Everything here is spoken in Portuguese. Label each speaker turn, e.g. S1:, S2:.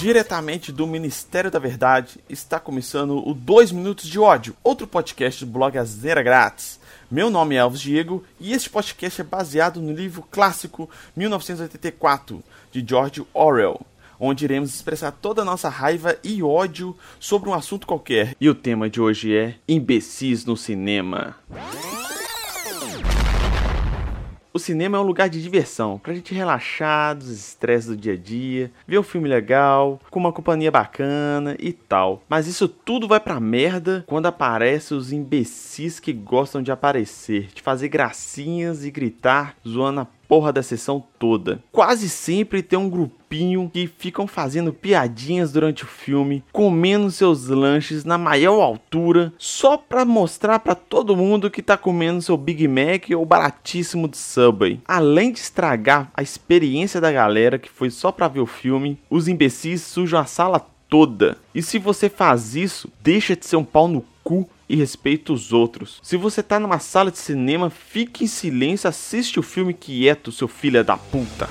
S1: Diretamente do Ministério da Verdade, está começando o 2 Minutos de Ódio, outro podcast do blog Azera Grátis. Meu nome é Alves Diego e este podcast é baseado no livro clássico 1984 de George Orwell, onde iremos expressar toda a nossa raiva e ódio sobre um assunto qualquer. E o tema de hoje é imbecis no cinema. O cinema é um lugar de diversão, pra gente relaxar dos estresses do dia a dia, ver um filme legal, com uma companhia bacana e tal. Mas isso tudo vai pra merda quando aparecem os imbecis que gostam de aparecer, de fazer gracinhas e gritar, zoando a porra da sessão toda. Quase sempre tem um grupinho que ficam fazendo piadinhas durante o filme, comendo seus lanches na maior altura, só pra mostrar pra todo mundo que tá comendo seu Big Mac ou baratíssimo de Subway. Além de estragar a experiência da galera que foi só pra ver o filme, os imbecis sujam a sala toda. E se você faz isso, deixa de ser um pau no cu e respeita os outros. Se você tá numa sala de cinema, fique em silêncio, assiste o filme quieto, seu filho da puta.